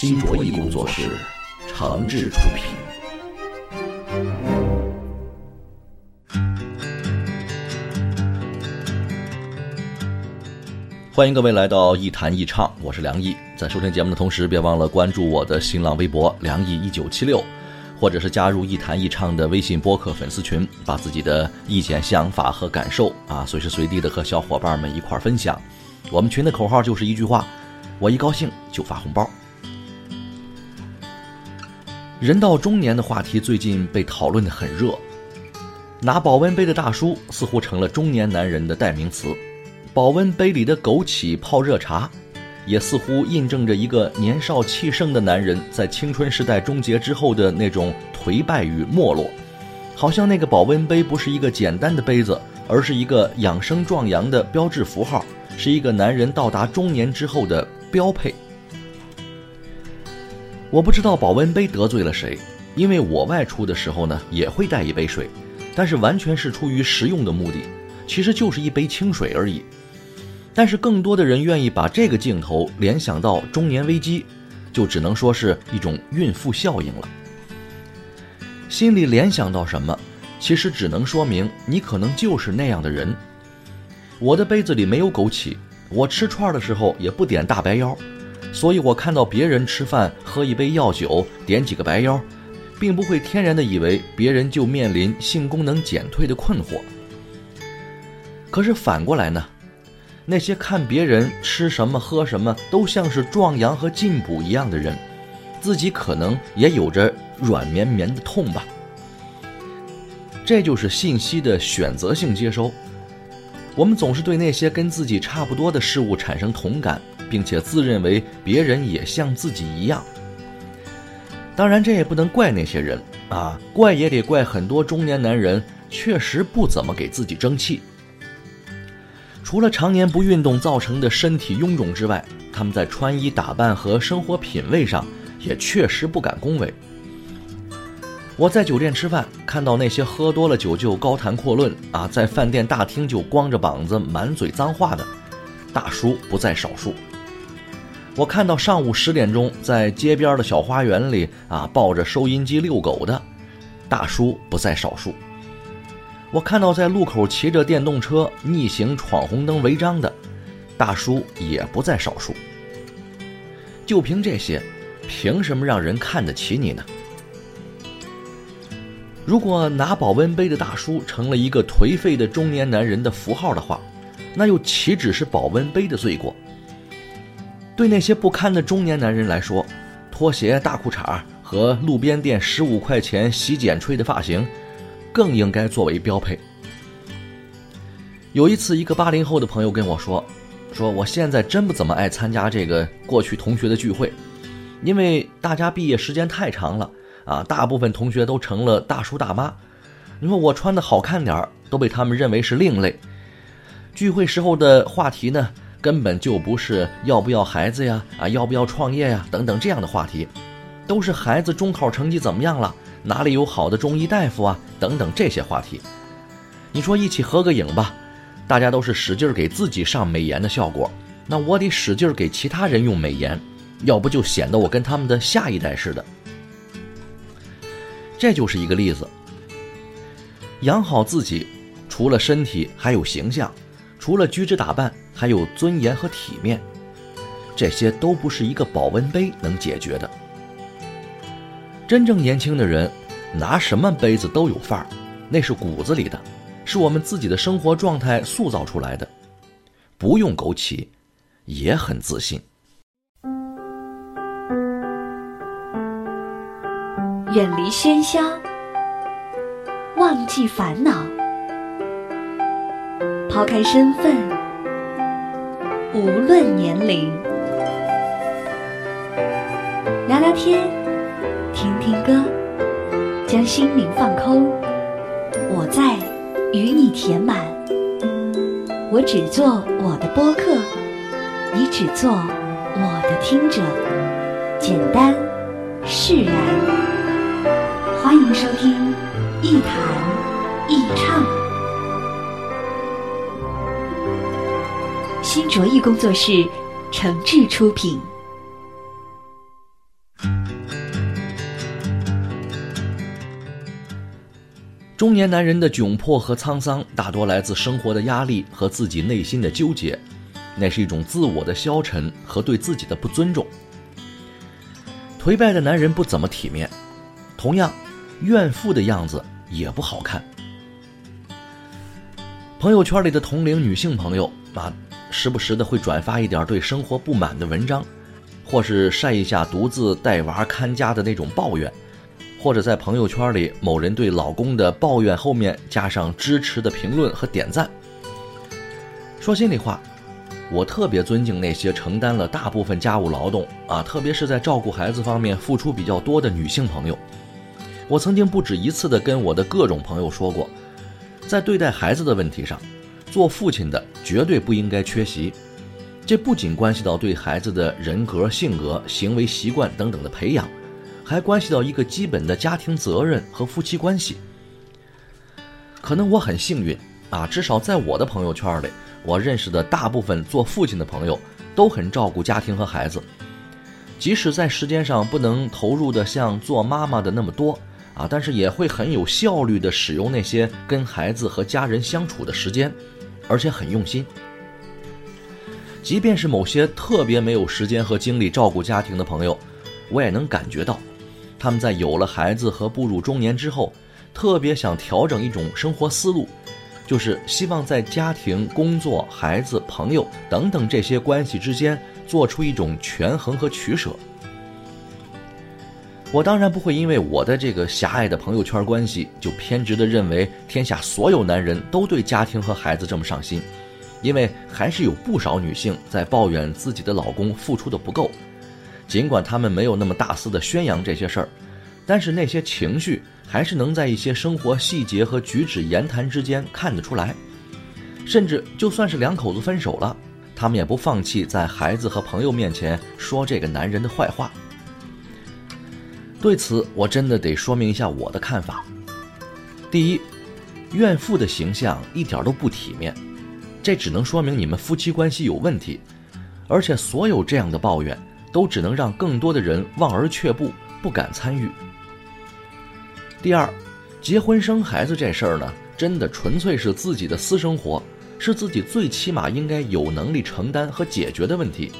新卓艺工作室诚挚出品。欢迎各位来到一弹一唱，我是梁毅。在收听节目的同时，别忘了关注我的新浪微博“梁毅一九七六”，或者是加入一弹一唱的微信播客粉丝群，把自己的意见、想法和感受啊，随时随地的和小伙伴们一块儿分享。我们群的口号就是一句话：我一高兴就发红包。人到中年的话题最近被讨论的很热，拿保温杯的大叔似乎成了中年男人的代名词。保温杯里的枸杞泡热茶，也似乎印证着一个年少气盛的男人在青春时代终结之后的那种颓败与没落。好像那个保温杯不是一个简单的杯子，而是一个养生壮阳的标志符号，是一个男人到达中年之后的标配。我不知道保温杯得罪了谁，因为我外出的时候呢也会带一杯水，但是完全是出于实用的目的，其实就是一杯清水而已。但是更多的人愿意把这个镜头联想到中年危机，就只能说是一种孕妇效应了。心里联想到什么，其实只能说明你可能就是那样的人。我的杯子里没有枸杞，我吃串的时候也不点大白腰，所以我看到别人吃饭喝一杯药酒，点几个白腰，并不会天然的以为别人就面临性功能减退的困惑。可是反过来呢？那些看别人吃什么喝什么都像是壮阳和进补一样的人，自己可能也有着软绵绵的痛吧。这就是信息的选择性接收。我们总是对那些跟自己差不多的事物产生同感，并且自认为别人也像自己一样。当然，这也不能怪那些人啊，怪也得怪很多中年男人确实不怎么给自己争气。除了常年不运动造成的身体臃肿之外，他们在穿衣打扮和生活品味上也确实不敢恭维。我在酒店吃饭，看到那些喝多了酒就高谈阔论啊，在饭店大厅就光着膀子满嘴脏话的大叔不在少数。我看到上午十点钟在街边的小花园里啊抱着收音机遛狗的大叔不在少数。我看到在路口骑着电动车逆行闯红灯违章的大叔也不在少数。就凭这些，凭什么让人看得起你呢？如果拿保温杯的大叔成了一个颓废的中年男人的符号的话，那又岂止是保温杯的罪过？对那些不堪的中年男人来说，拖鞋、大裤衩和路边店十五块钱洗剪吹的发型，更应该作为标配。有一次，一个八零后的朋友跟我说：“说我现在真不怎么爱参加这个过去同学的聚会，因为大家毕业时间太长了。”啊，大部分同学都成了大叔大妈。你说我穿的好看点儿，都被他们认为是另类。聚会时候的话题呢，根本就不是要不要孩子呀，啊，要不要创业呀，等等这样的话题，都是孩子中考成绩怎么样了，哪里有好的中医大夫啊，等等这些话题。你说一起合个影吧，大家都是使劲给自己上美颜的效果，那我得使劲给其他人用美颜，要不就显得我跟他们的下一代似的。这就是一个例子。养好自己，除了身体，还有形象；除了举止打扮，还有尊严和体面。这些都不是一个保温杯能解决的。真正年轻的人，拿什么杯子都有范儿，那是骨子里的，是我们自己的生活状态塑造出来的。不用枸杞，也很自信。远离喧嚣，忘记烦恼，抛开身份，无论年龄，聊聊天，听听歌，将心灵放空。我在与你填满。我只做我的播客，你只做我的听者。简单，释然。欢迎收听一谈一唱。新卓艺工作室诚挚出品。中年男人的窘迫和沧桑，大多来自生活的压力和自己内心的纠结，那是一种自我的消沉和对自己的不尊重。颓败的男人不怎么体面，同样，怨妇的样子也不好看。朋友圈里的同龄女性朋友啊，时不时的会转发一点对生活不满的文章，或是晒一下独自带娃看家的那种抱怨。或者在朋友圈里，某人对老公的抱怨后面加上支持的评论和点赞。说心里话，我特别尊敬那些承担了大部分家务劳动啊，特别是在照顾孩子方面付出比较多的女性朋友。我曾经不止一次的跟我的各种朋友说过，在对待孩子的问题上，做父亲的绝对不应该缺席。这不仅关系到对孩子的人格、性格、行为习惯等等的培养。还关系到一个基本的家庭责任和夫妻关系。可能我很幸运啊，至少在我的朋友圈里，我认识的大部分做父亲的朋友都很照顾家庭和孩子，即使在时间上不能投入的像做妈妈的那么多啊，但是也会很有效率的使用那些跟孩子和家人相处的时间，而且很用心。即便是某些特别没有时间和精力照顾家庭的朋友，我也能感觉到。他们在有了孩子和步入中年之后，特别想调整一种生活思路，就是希望在家庭、工作、孩子、朋友等等这些关系之间做出一种权衡和取舍。我当然不会因为我的这个狭隘的朋友圈关系，就偏执的认为天下所有男人都对家庭和孩子这么上心，因为还是有不少女性在抱怨自己的老公付出的不够。尽管他们没有那么大肆的宣扬这些事儿，但是那些情绪还是能在一些生活细节和举止言谈之间看得出来。甚至就算是两口子分手了，他们也不放弃在孩子和朋友面前说这个男人的坏话。对此，我真的得说明一下我的看法。第一，怨妇的形象一点都不体面，这只能说明你们夫妻关系有问题，而且所有这样的抱怨。都只能让更多的人望而却步，不敢参与。第二，结婚生孩子这事儿呢，真的纯粹是自己的私生活，是自己最起码应该有能力承担和解决的问题。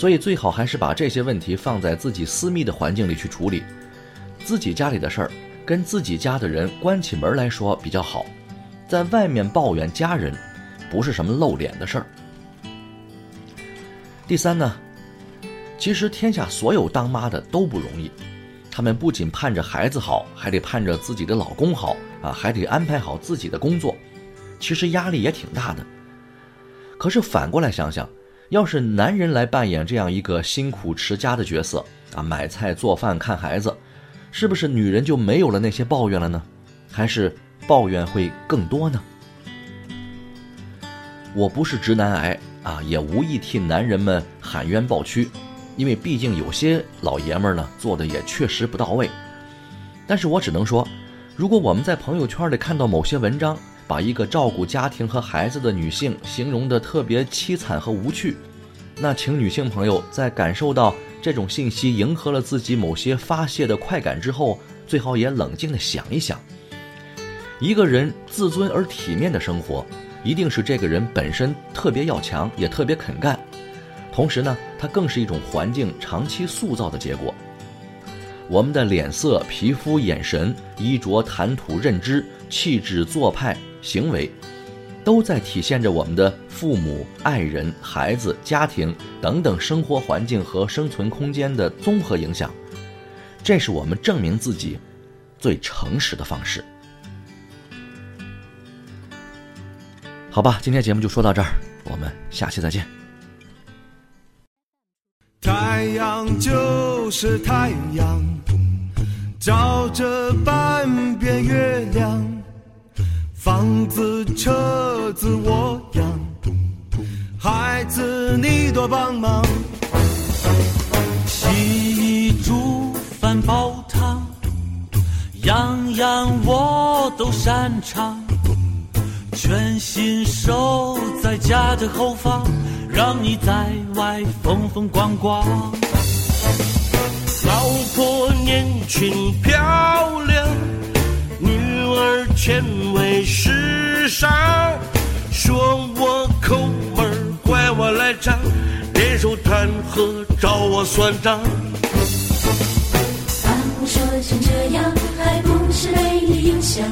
所以最好还是把这些问题放在自己私密的环境里去处理，自己家里的事儿跟自己家的人关起门来说比较好，在外面抱怨家人，不是什么露脸的事儿。第三呢？其实天下所有当妈的都不容易，他们不仅盼着孩子好，还得盼着自己的老公好啊，还得安排好自己的工作，其实压力也挺大的。可是反过来想想，要是男人来扮演这样一个辛苦持家的角色啊，买菜做饭看孩子，是不是女人就没有了那些抱怨了呢？还是抱怨会更多呢？我不是直男癌啊，也无意替男人们喊冤抱屈。因为毕竟有些老爷们儿呢做的也确实不到位，但是我只能说，如果我们在朋友圈里看到某些文章，把一个照顾家庭和孩子的女性形容的特别凄惨和无趣，那请女性朋友在感受到这种信息迎合了自己某些发泄的快感之后，最好也冷静的想一想，一个人自尊而体面的生活，一定是这个人本身特别要强，也特别肯干。同时呢，它更是一种环境长期塑造的结果。我们的脸色、皮肤、眼神、衣着、谈吐、认知、气质、做派、行为，都在体现着我们的父母、爱人、孩子、家庭等等生活环境和生存空间的综合影响。这是我们证明自己最诚实的方式。好吧，今天节目就说到这儿，我们下期再见。太阳就是太阳，照着半边月亮。房子、车子我养，孩子你多帮忙。洗衣煮饭煲汤，样样我都擅长。全心守在家的后方，让你在外风风光光。老婆年轻漂亮，女儿甜美时尚，说我抠门怪我赖账，联手谈和找我算账。把我说成这样，还不是被你影响？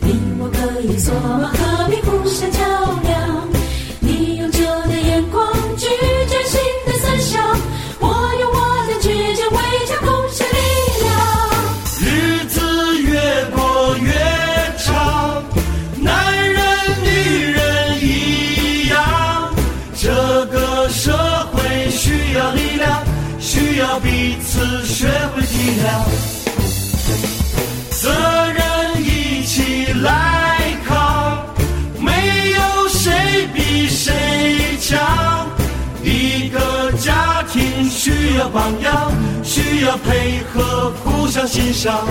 你我可以做吗？何必互相较量？你用旧的眼光拒绝新的思想，学会体谅。责任一起来扛，没有谁比谁强。一个家庭需要榜样，需要配合，互相欣赏。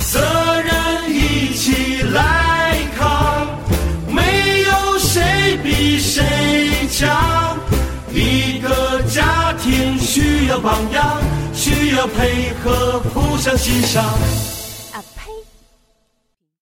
责任一起来扛，没有谁比谁强。一个家需要榜样，需要配合，互相欣赏。